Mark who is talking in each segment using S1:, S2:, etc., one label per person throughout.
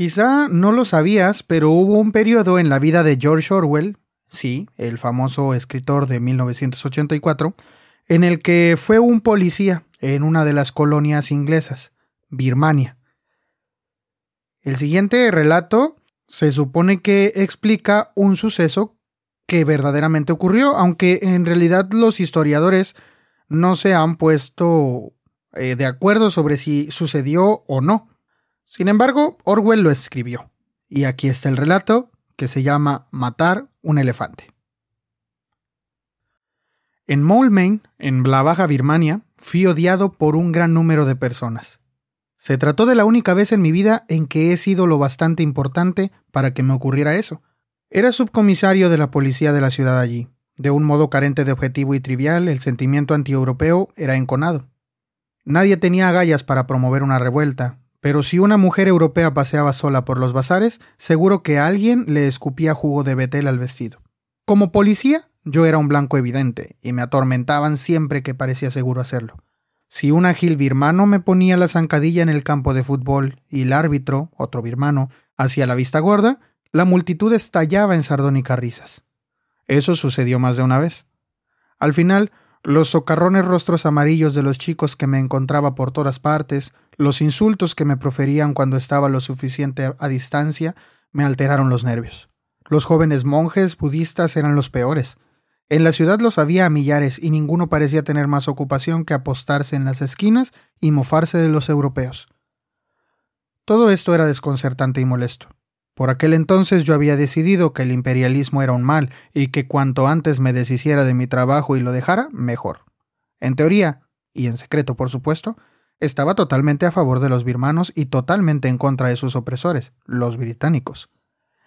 S1: Quizá no lo sabías, pero hubo un periodo en la vida de George Orwell, sí, el famoso escritor de 1984, en el que fue un policía en una de las colonias inglesas, Birmania. El siguiente relato se supone que explica un suceso que verdaderamente ocurrió, aunque en realidad los historiadores no se han puesto eh, de acuerdo sobre si sucedió o no. Sin embargo, Orwell lo escribió. Y aquí está el relato, que se llama Matar un elefante. En Moulmein, en la Baja Birmania, fui odiado por un gran número de personas. Se trató de la única vez en mi vida en que he sido lo bastante importante para que me ocurriera eso. Era subcomisario de la policía de la ciudad allí. De un modo carente de objetivo y trivial, el sentimiento antieuropeo era enconado. Nadie tenía agallas para promover una revuelta, pero si una mujer europea paseaba sola por los bazares, seguro que alguien le escupía jugo de betel al vestido. Como policía, yo era un blanco evidente, y me atormentaban siempre que parecía seguro hacerlo. Si un ágil birmano me ponía la zancadilla en el campo de fútbol y el árbitro, otro birmano, hacía la vista gorda, la multitud estallaba en sardónicas risas. Eso sucedió más de una vez. Al final, los socarrones rostros amarillos de los chicos que me encontraba por todas partes, los insultos que me proferían cuando estaba lo suficiente a distancia, me alteraron los nervios. Los jóvenes monjes budistas eran los peores. En la ciudad los había a millares y ninguno parecía tener más ocupación que apostarse en las esquinas y mofarse de los europeos. Todo esto era desconcertante y molesto. Por aquel entonces yo había decidido que el imperialismo era un mal y que cuanto antes me deshiciera de mi trabajo y lo dejara, mejor. En teoría, y en secreto por supuesto, estaba totalmente a favor de los birmanos y totalmente en contra de sus opresores, los británicos.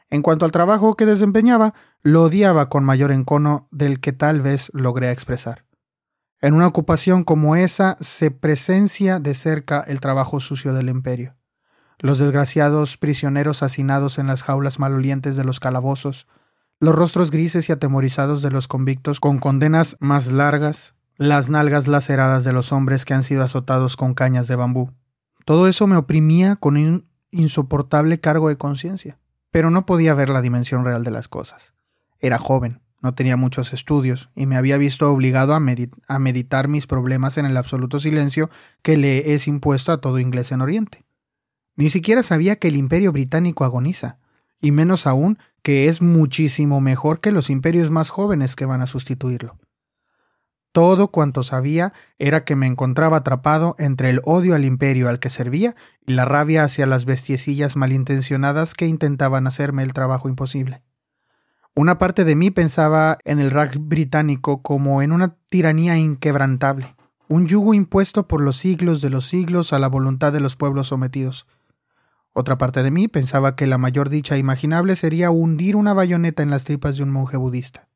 S1: En cuanto al trabajo que desempeñaba, lo odiaba con mayor encono del que tal vez logré expresar. En una ocupación como esa se presencia de cerca el trabajo sucio del imperio. Los desgraciados prisioneros hacinados en las jaulas malolientes de los calabozos, los rostros grises y atemorizados de los convictos con condenas más largas, las nalgas laceradas de los hombres que han sido azotados con cañas de bambú. Todo eso me oprimía con un insoportable cargo de conciencia pero no podía ver la dimensión real de las cosas. Era joven, no tenía muchos estudios, y me había visto obligado a, meditar mis problemas en el absoluto silencio que le es impuesto a todo inglés en Oriente. Ni siquiera sabía que el imperio británico agoniza, y menos aún que es muchísimo mejor que los imperios más jóvenes que van a sustituirlo. Todo cuanto sabía era que me encontraba atrapado entre el odio al imperio al que servía y la rabia hacia las bestiecillas malintencionadas que intentaban hacerme el trabajo imposible. Una parte de mí pensaba en el Raj británico como en una tiranía inquebrantable, un yugo impuesto por los siglos de los siglos a la voluntad de los pueblos sometidos. Otra parte de mí pensaba que la mayor dicha imaginable sería hundir una bayoneta en las tripas de un monje budista.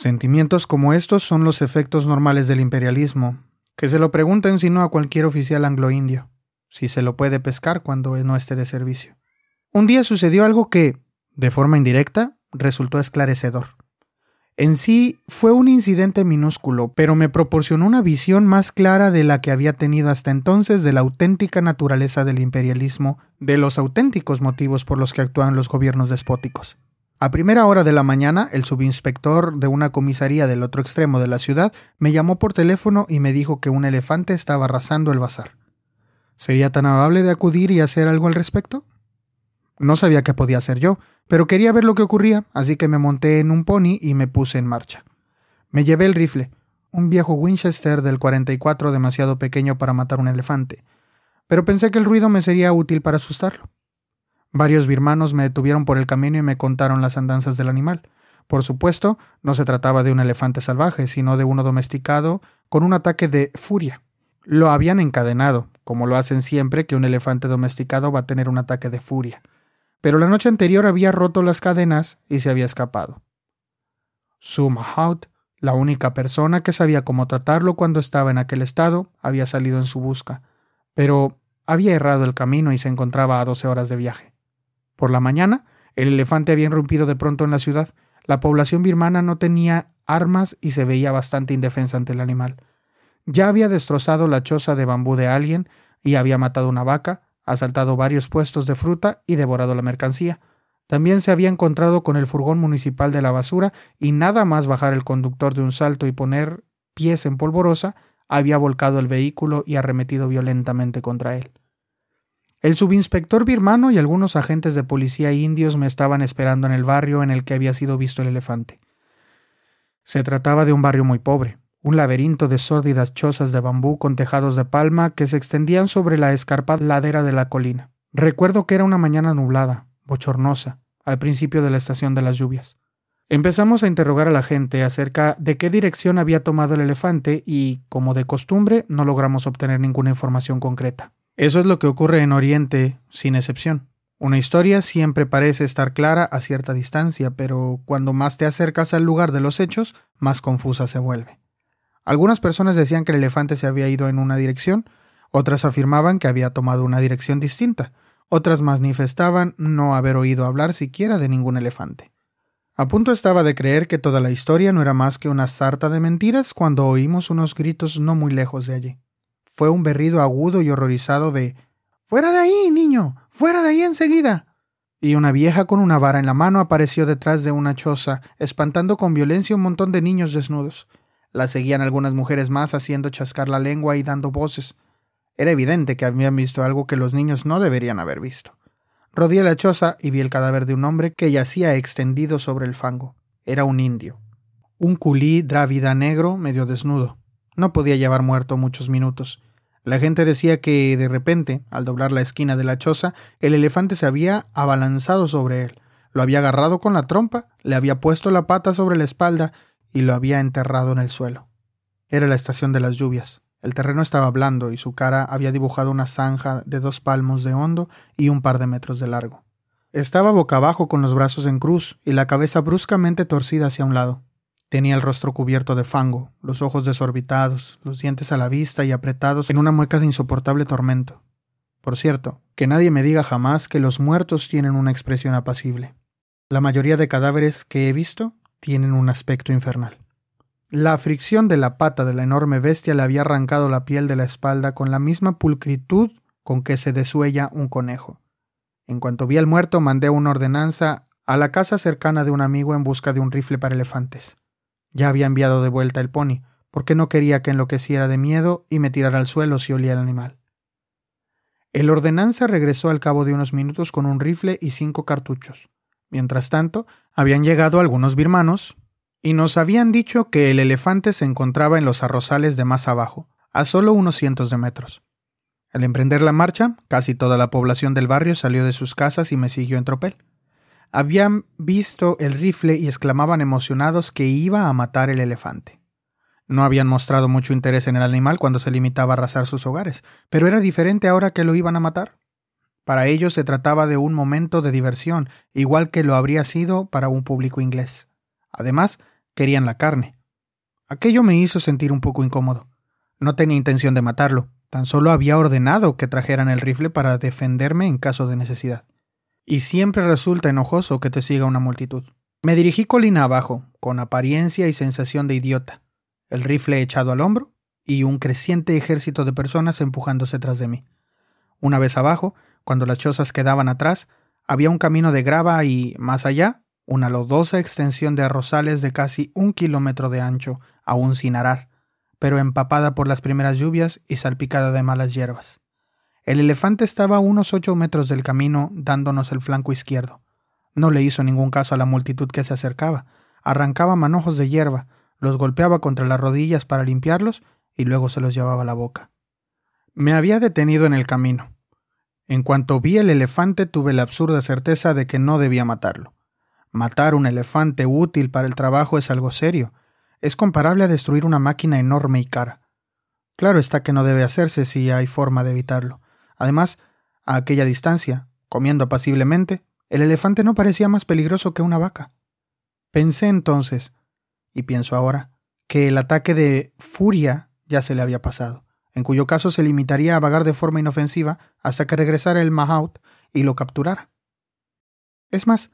S1: Sentimientos como estos son los efectos normales del imperialismo, que se lo pregunten si no a cualquier oficial anglo-indio, si se lo puede pescar cuando no esté de servicio. Un día sucedió algo que, de forma indirecta, resultó esclarecedor. En sí fue un incidente minúsculo, pero me proporcionó una visión más clara de la que había tenido hasta entonces de la auténtica naturaleza del imperialismo, de los auténticos motivos por los que actúan los gobiernos despóticos. A primera hora de la mañana, el subinspector de una comisaría del otro extremo de la ciudad me llamó por teléfono y me dijo que un elefante estaba arrasando el bazar. ¿Sería tan amable de acudir y hacer algo al respecto? No sabía qué podía hacer yo, pero quería ver lo que ocurría, así que me monté en un pony y me puse en marcha. Me llevé el rifle, un viejo Winchester del 44 demasiado pequeño para matar un elefante, pero pensé que el ruido me sería útil para asustarlo. Varios birmanos me detuvieron por el camino y me contaron las andanzas del animal. Por supuesto, no se trataba de un elefante salvaje, sino de uno domesticado con un ataque de furia. Lo habían encadenado, como lo hacen siempre que un elefante domesticado va a tener un ataque de furia. Pero la noche anterior había roto las cadenas y se había escapado. Su Mahout, la única persona que sabía cómo tratarlo cuando estaba en aquel estado, había salido en su busca, pero había errado el camino y se encontraba a doce horas de viaje. Por la mañana, el elefante había irrumpido de pronto en la ciudad. La población birmana no tenía armas y se veía bastante indefensa ante el animal. Ya había destrozado la choza de bambú de alguien y había matado una vaca, asaltado varios puestos de fruta y devorado la mercancía. También se había encontrado con el furgón municipal de la basura y nada más bajar el conductor de un salto y poner pies en polvorosa, había volcado el vehículo y arremetido violentamente contra él. El subinspector birmano y algunos agentes de policía indios me estaban esperando en el barrio en el que había sido visto el elefante. Se trataba de un barrio muy pobre, un laberinto de sórdidas chozas de bambú con tejados de palma que se extendían sobre la escarpada ladera de la colina. Recuerdo que era una mañana nublada, bochornosa, al principio de la estación de las lluvias. Empezamos a interrogar a la gente acerca de qué dirección había tomado el elefante y, como de costumbre, no logramos obtener ninguna información concreta. Eso es lo que ocurre en Oriente, sin excepción. Una historia siempre parece estar clara a cierta distancia, pero cuando más te acercas al lugar de los hechos, más confusa se vuelve. Algunas personas decían que el elefante se había ido en una dirección, otras afirmaban que había tomado una dirección distinta, otras manifestaban no haber oído hablar siquiera de ningún elefante. A punto estaba de creer que toda la historia no era más que una sarta de mentiras cuando oímos unos gritos no muy lejos de allí fue un berrido agudo y horrorizado de Fuera de ahí, niño. Fuera de ahí enseguida. Y una vieja con una vara en la mano apareció detrás de una choza, espantando con violencia un montón de niños desnudos. La seguían algunas mujeres más haciendo chascar la lengua y dando voces. Era evidente que habían visto algo que los niños no deberían haber visto. Rodeé la choza y vi el cadáver de un hombre que yacía extendido sobre el fango. Era un indio. Un culí drávida negro medio desnudo. No podía llevar muerto muchos minutos. La gente decía que de repente, al doblar la esquina de la choza, el elefante se había abalanzado sobre él, lo había agarrado con la trompa, le había puesto la pata sobre la espalda y lo había enterrado en el suelo. Era la estación de las lluvias. El terreno estaba blando y su cara había dibujado una zanja de dos palmos de hondo y un par de metros de largo. Estaba boca abajo con los brazos en cruz y la cabeza bruscamente torcida hacia un lado. Tenía el rostro cubierto de fango, los ojos desorbitados, los dientes a la vista y apretados en una mueca de insoportable tormento. Por cierto, que nadie me diga jamás que los muertos tienen una expresión apacible. La mayoría de cadáveres que he visto tienen un aspecto infernal. La fricción de la pata de la enorme bestia le había arrancado la piel de la espalda con la misma pulcritud con que se desuella un conejo. En cuanto vi al muerto, mandé una ordenanza a la casa cercana de un amigo en busca de un rifle para elefantes. Ya había enviado de vuelta el pony, porque no quería que enloqueciera de miedo y me tirara al suelo si olía el animal. El ordenanza regresó al cabo de unos minutos con un rifle y cinco cartuchos. Mientras tanto, habían llegado algunos birmanos y nos habían dicho que el elefante se encontraba en los arrozales de más abajo, a solo unos cientos de metros. Al emprender la marcha, casi toda la población del barrio salió de sus casas y me siguió en tropel habían visto el rifle y exclamaban emocionados que iba a matar el elefante. No habían mostrado mucho interés en el animal cuando se limitaba a arrasar sus hogares, pero era diferente ahora que lo iban a matar. Para ellos se trataba de un momento de diversión, igual que lo habría sido para un público inglés. Además, querían la carne. Aquello me hizo sentir un poco incómodo. No tenía intención de matarlo, tan solo había ordenado que trajeran el rifle para defenderme en caso de necesidad y siempre resulta enojoso que te siga una multitud. Me dirigí colina abajo, con apariencia y sensación de idiota, el rifle echado al hombro y un creciente ejército de personas empujándose tras de mí. Una vez abajo, cuando las chozas quedaban atrás, había un camino de grava y, más allá, una lodosa extensión de arrozales de casi un kilómetro de ancho, aún sin arar, pero empapada por las primeras lluvias y salpicada de malas hierbas. El elefante estaba a unos ocho metros del camino, dándonos el flanco izquierdo. No le hizo ningún caso a la multitud que se acercaba. Arrancaba manojos de hierba, los golpeaba contra las rodillas para limpiarlos y luego se los llevaba a la boca. Me había detenido en el camino. En cuanto vi el elefante tuve la absurda certeza de que no debía matarlo. Matar un elefante útil para el trabajo es algo serio. Es comparable a destruir una máquina enorme y cara. Claro está que no debe hacerse si hay forma de evitarlo. Además, a aquella distancia, comiendo apaciblemente, el elefante no parecía más peligroso que una vaca. Pensé entonces, y pienso ahora, que el ataque de furia ya se le había pasado, en cuyo caso se limitaría a vagar de forma inofensiva hasta que regresara el Mahout y lo capturara. Es más,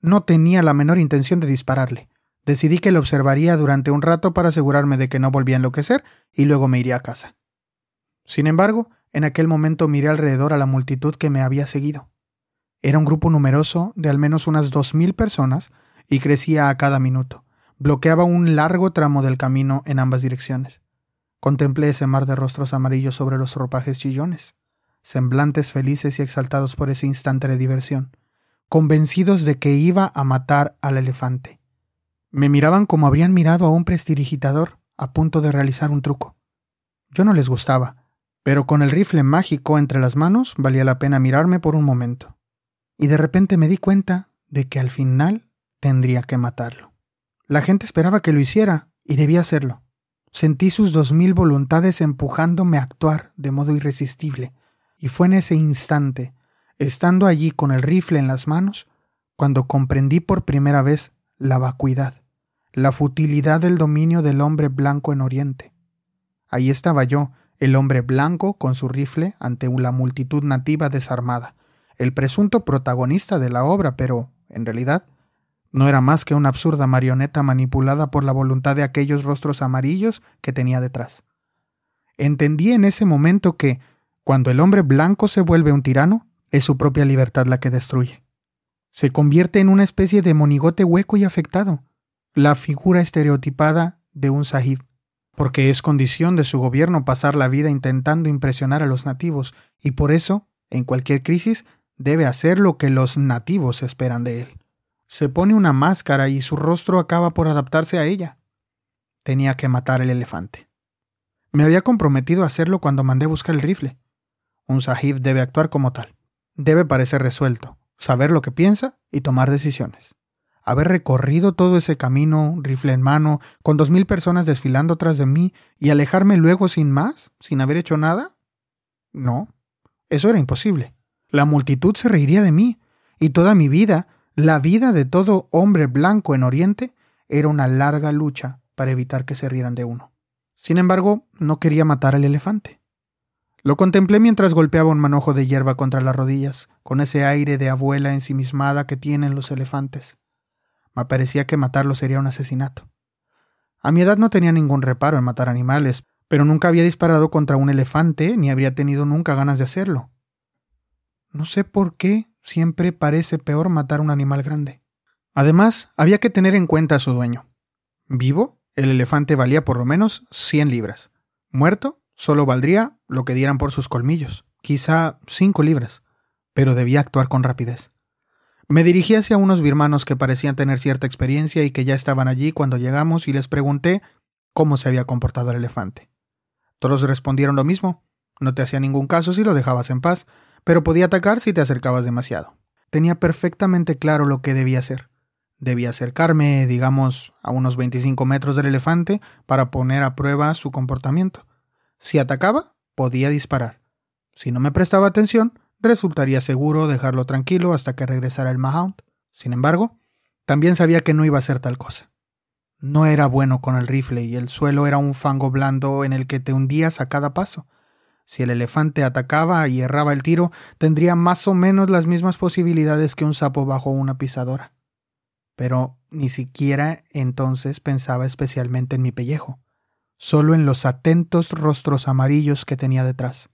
S1: no tenía la menor intención de dispararle. Decidí que lo observaría durante un rato para asegurarme de que no volvía a enloquecer y luego me iría a casa. Sin embargo, en aquel momento miré alrededor a la multitud que me había seguido. Era un grupo numeroso de al menos unas dos mil personas y crecía a cada minuto. Bloqueaba un largo tramo del camino en ambas direcciones. Contemplé ese mar de rostros amarillos sobre los ropajes chillones, semblantes felices y exaltados por ese instante de diversión, convencidos de que iba a matar al elefante. Me miraban como habrían mirado a un prestidigitador a punto de realizar un truco. Yo no les gustaba, pero con el rifle mágico entre las manos valía la pena mirarme por un momento. Y de repente me di cuenta de que al final tendría que matarlo. La gente esperaba que lo hiciera, y debía hacerlo. Sentí sus dos mil voluntades empujándome a actuar de modo irresistible, y fue en ese instante, estando allí con el rifle en las manos, cuando comprendí por primera vez la vacuidad, la futilidad del dominio del hombre blanco en Oriente. Ahí estaba yo, el hombre blanco con su rifle ante la multitud nativa desarmada, el presunto protagonista de la obra, pero, en realidad, no era más que una absurda marioneta manipulada por la voluntad de aquellos rostros amarillos que tenía detrás. Entendí en ese momento que, cuando el hombre blanco se vuelve un tirano, es su propia libertad la que destruye. Se convierte en una especie de monigote hueco y afectado, la figura estereotipada de un sahib, porque es condición de su gobierno pasar la vida intentando impresionar a los nativos, y por eso, en cualquier crisis, debe hacer lo que los nativos esperan de él. Se pone una máscara y su rostro acaba por adaptarse a ella. Tenía que matar el elefante. Me había comprometido a hacerlo cuando mandé buscar el rifle. Un sahib debe actuar como tal. Debe parecer resuelto, saber lo que piensa y tomar decisiones. Haber recorrido todo ese camino, rifle en mano, con dos mil personas desfilando tras de mí y alejarme luego sin más, sin haber hecho nada? No, eso era imposible. La multitud se reiría de mí, y toda mi vida la vida de todo hombre blanco en Oriente era una larga lucha para evitar que se rieran de uno. Sin embargo, no quería matar al elefante. Lo contemplé mientras golpeaba un manojo de hierba contra las rodillas, con ese aire de abuela ensimismada que tienen los elefantes. Me parecía que matarlo sería un asesinato. A mi edad no tenía ningún reparo en matar animales, pero nunca había disparado contra un elefante ni habría tenido nunca ganas de hacerlo. No sé por qué siempre parece peor matar un animal grande. Además, había que tener en cuenta a su dueño. Vivo, el elefante valía por lo menos 100 libras. Muerto, solo valdría lo que dieran por sus colmillos, quizá 5 libras, pero debía actuar con rapidez. Me dirigí hacia unos birmanos que parecían tener cierta experiencia y que ya estaban allí cuando llegamos y les pregunté cómo se había comportado el elefante. Todos respondieron lo mismo. No te hacía ningún caso si lo dejabas en paz, pero podía atacar si te acercabas demasiado. Tenía perfectamente claro lo que debía hacer. Debía acercarme, digamos, a unos 25 metros del elefante para poner a prueba su comportamiento. Si atacaba, podía disparar. Si no me prestaba atención, resultaría seguro dejarlo tranquilo hasta que regresara el Mahound. Sin embargo, también sabía que no iba a ser tal cosa. No era bueno con el rifle y el suelo era un fango blando en el que te hundías a cada paso. Si el elefante atacaba y erraba el tiro, tendría más o menos las mismas posibilidades que un sapo bajo una pisadora. Pero ni siquiera entonces pensaba especialmente en mi pellejo, solo en los atentos rostros amarillos que tenía detrás.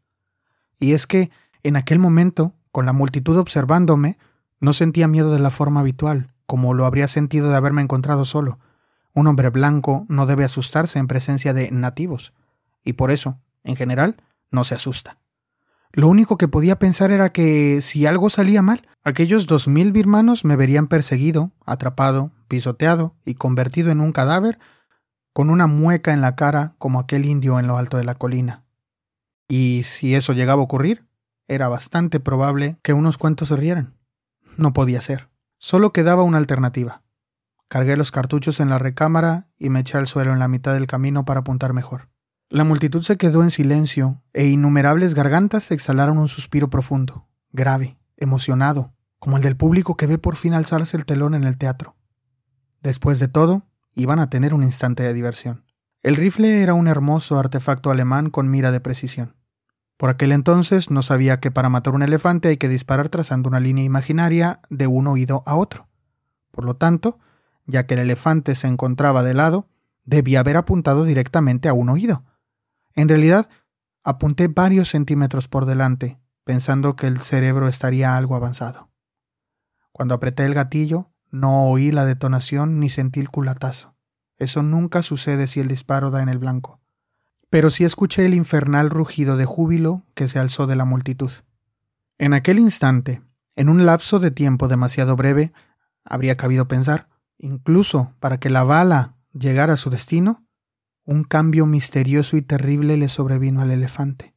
S1: Y es que, en aquel momento, con la multitud observándome, no sentía miedo de la forma habitual, como lo habría sentido de haberme encontrado solo. Un hombre blanco no debe asustarse en presencia de nativos, y por eso, en general, no se asusta. Lo único que podía pensar era que si algo salía mal, aquellos dos mil birmanos me verían perseguido, atrapado, pisoteado y convertido en un cadáver con una mueca en la cara como aquel indio en lo alto de la colina. Y si eso llegaba a ocurrir, era bastante probable que unos cuantos se rieran. No podía ser. Solo quedaba una alternativa. Cargué los cartuchos en la recámara y me eché al suelo en la mitad del camino para apuntar mejor. La multitud se quedó en silencio e innumerables gargantas exhalaron un suspiro profundo, grave, emocionado, como el del público que ve por fin alzarse el telón en el teatro. Después de todo, iban a tener un instante de diversión. El rifle era un hermoso artefacto alemán con mira de precisión. Por aquel entonces no sabía que para matar un elefante hay que disparar trazando una línea imaginaria de un oído a otro. Por lo tanto, ya que el elefante se encontraba de lado, debía haber apuntado directamente a un oído, en realidad, Apunté varios centímetros por delante, pensando que el cerebro estaría algo avanzado. Cuando apreté el gatillo, no oí la detonación ni sentí el culatazo. Eso nunca sucede si el disparo da en el blanco. Pero sí escuché el infernal rugido de júbilo que se alzó de la multitud. En aquel instante, en un lapso de tiempo demasiado breve, habría cabido pensar, incluso para que la bala llegara a su destino, un cambio misterioso y terrible le sobrevino al elefante.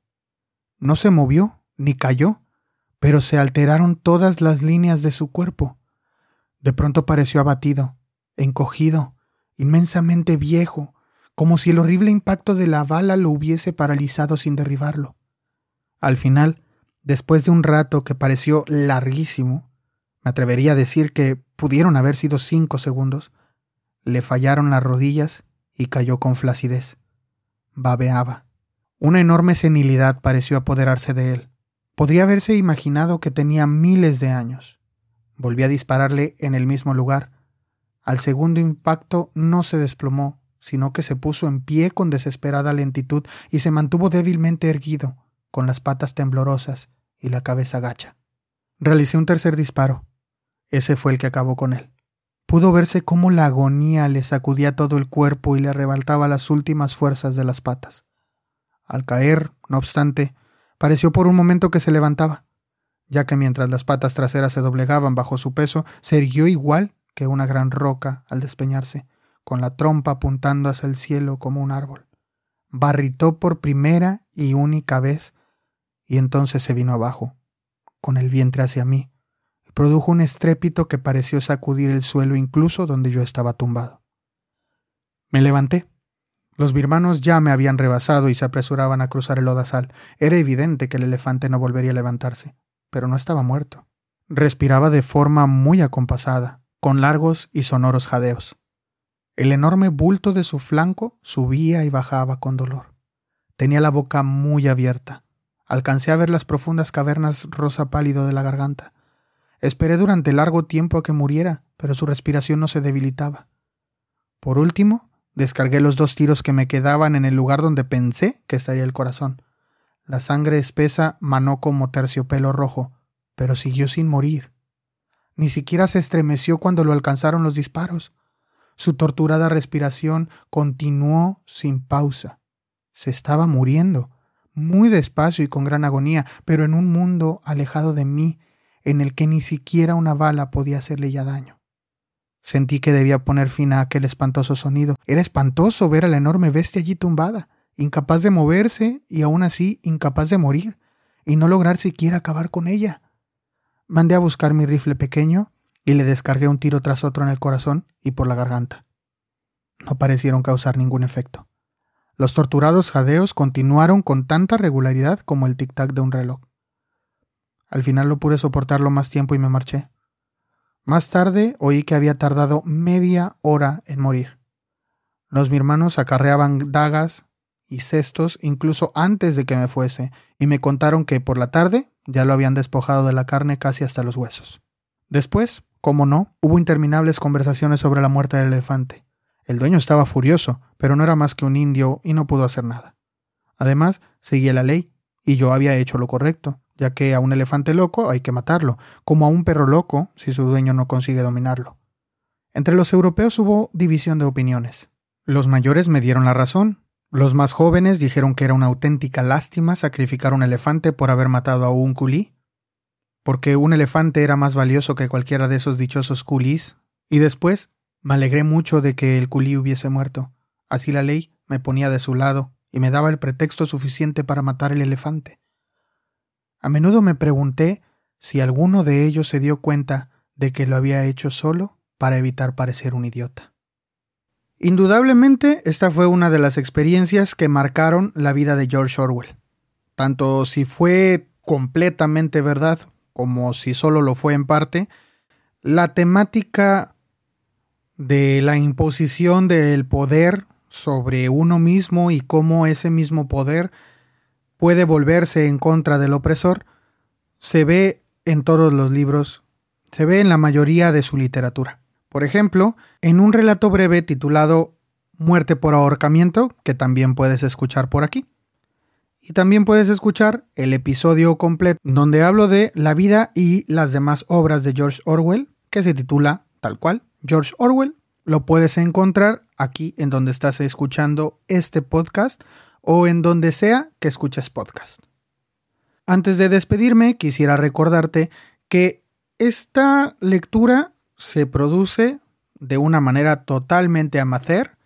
S1: No se movió, ni cayó, pero se alteraron todas las líneas de su cuerpo. De pronto pareció abatido, encogido, inmensamente viejo, como si el horrible impacto de la bala lo hubiese paralizado sin derribarlo. Al final, después de un rato que pareció larguísimo, me atrevería a decir que pudieron haber sido cinco segundos, le fallaron las rodillas y cayó con flacidez. Babeaba. Una enorme senilidad pareció apoderarse de él. Podría haberse imaginado que tenía miles de años. Volví a dispararle en el mismo lugar. Al segundo impacto no se desplomó, sino que se puso en pie con desesperada lentitud y se mantuvo débilmente erguido, con las patas temblorosas y la cabeza gacha. Realicé un tercer disparo. Ese fue el que acabó con él. Pudo verse cómo la agonía le sacudía todo el cuerpo y le arrebataba las últimas fuerzas de las patas. Al caer, no obstante, Pareció por un momento que se levantaba, ya que mientras las patas traseras se doblegaban bajo su peso, se erguió igual que una gran roca al despeñarse, con la trompa apuntando hacia el cielo como un árbol. Barritó por primera y única vez, y entonces se vino abajo, con el vientre hacia mí, y produjo un estrépito que pareció sacudir el suelo incluso donde yo estaba tumbado. Me levanté los birmanos ya me habían rebasado y se apresuraban a cruzar el odasal. Era evidente que el elefante no volvería a levantarse, pero no estaba muerto. Respiraba de forma muy acompasada, con largos y sonoros jadeos. El enorme bulto de su flanco subía y bajaba con dolor. Tenía la boca muy abierta. Alcancé a ver las profundas cavernas rosa pálido de la garganta. Esperé durante largo tiempo a que muriera, pero su respiración no se debilitaba. Por último, Descargué los dos tiros que me quedaban en el lugar donde pensé que estaría el corazón. La sangre espesa manó como terciopelo rojo, pero siguió sin morir. Ni siquiera se estremeció cuando lo alcanzaron los disparos. Su torturada respiración continuó sin pausa. Se estaba muriendo, muy despacio y con gran agonía, pero en un mundo alejado de mí, en el que ni siquiera una bala podía hacerle ya daño. Sentí que debía poner fin a aquel espantoso sonido. Era espantoso ver a la enorme bestia allí tumbada, incapaz de moverse y aún así incapaz de morir, y no lograr siquiera acabar con ella. Mandé a buscar mi rifle pequeño y le descargué un tiro tras otro en el corazón y por la garganta. No parecieron causar ningún efecto. Los torturados jadeos continuaron con tanta regularidad como el tic-tac de un reloj. Al final no pude soportarlo más tiempo y me marché. Más tarde oí que había tardado media hora en morir. Los mi hermanos acarreaban dagas y cestos incluso antes de que me fuese, y me contaron que por la tarde ya lo habían despojado de la carne casi hasta los huesos. Después, como no, hubo interminables conversaciones sobre la muerte del elefante. El dueño estaba furioso, pero no era más que un indio y no pudo hacer nada. Además, seguía la ley, y yo había hecho lo correcto, ya que a un elefante loco hay que matarlo, como a un perro loco si su dueño no consigue dominarlo. Entre los europeos hubo división de opiniones. Los mayores me dieron la razón, los más jóvenes dijeron que era una auténtica lástima sacrificar un elefante por haber matado a un culí, porque un elefante era más valioso que cualquiera de esos dichosos culís, y después me alegré mucho de que el culí hubiese muerto. Así la ley me ponía de su lado y me daba el pretexto suficiente para matar el elefante. A menudo me pregunté si alguno de ellos se dio cuenta de que lo había hecho solo para evitar parecer un idiota. Indudablemente, esta fue una de las experiencias que marcaron la vida de George Orwell. Tanto si fue completamente verdad como si solo lo fue en parte, la temática de la imposición del poder sobre uno mismo y cómo ese mismo poder puede volverse en contra del opresor, se ve en todos los libros, se ve en la mayoría de su literatura. Por ejemplo, en un relato breve titulado Muerte por ahorcamiento, que también puedes escuchar por aquí. Y también puedes escuchar el episodio completo donde hablo de la vida y las demás obras de George Orwell, que se titula tal cual, George Orwell. Lo puedes encontrar aquí en donde estás escuchando este podcast o en donde sea que escuches podcast. Antes de despedirme, quisiera recordarte que esta lectura se produce de una manera totalmente amateur,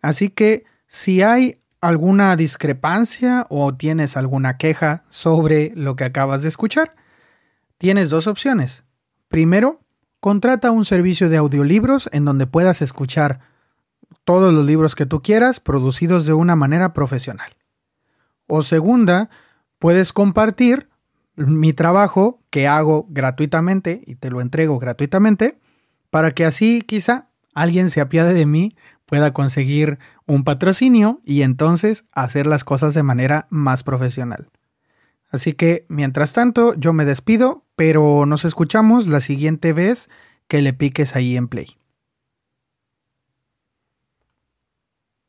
S1: así que si hay alguna discrepancia o tienes alguna queja sobre lo que acabas de escuchar, tienes dos opciones. Primero, contrata un servicio de audiolibros en donde puedas escuchar todos los libros que tú quieras producidos de una manera profesional. O segunda, puedes compartir mi trabajo que hago gratuitamente y te lo entrego gratuitamente para que así quizá alguien se apiade de mí pueda conseguir un patrocinio y entonces hacer las cosas de manera más profesional. Así que, mientras tanto, yo me despido, pero nos escuchamos la siguiente vez que le piques ahí en play.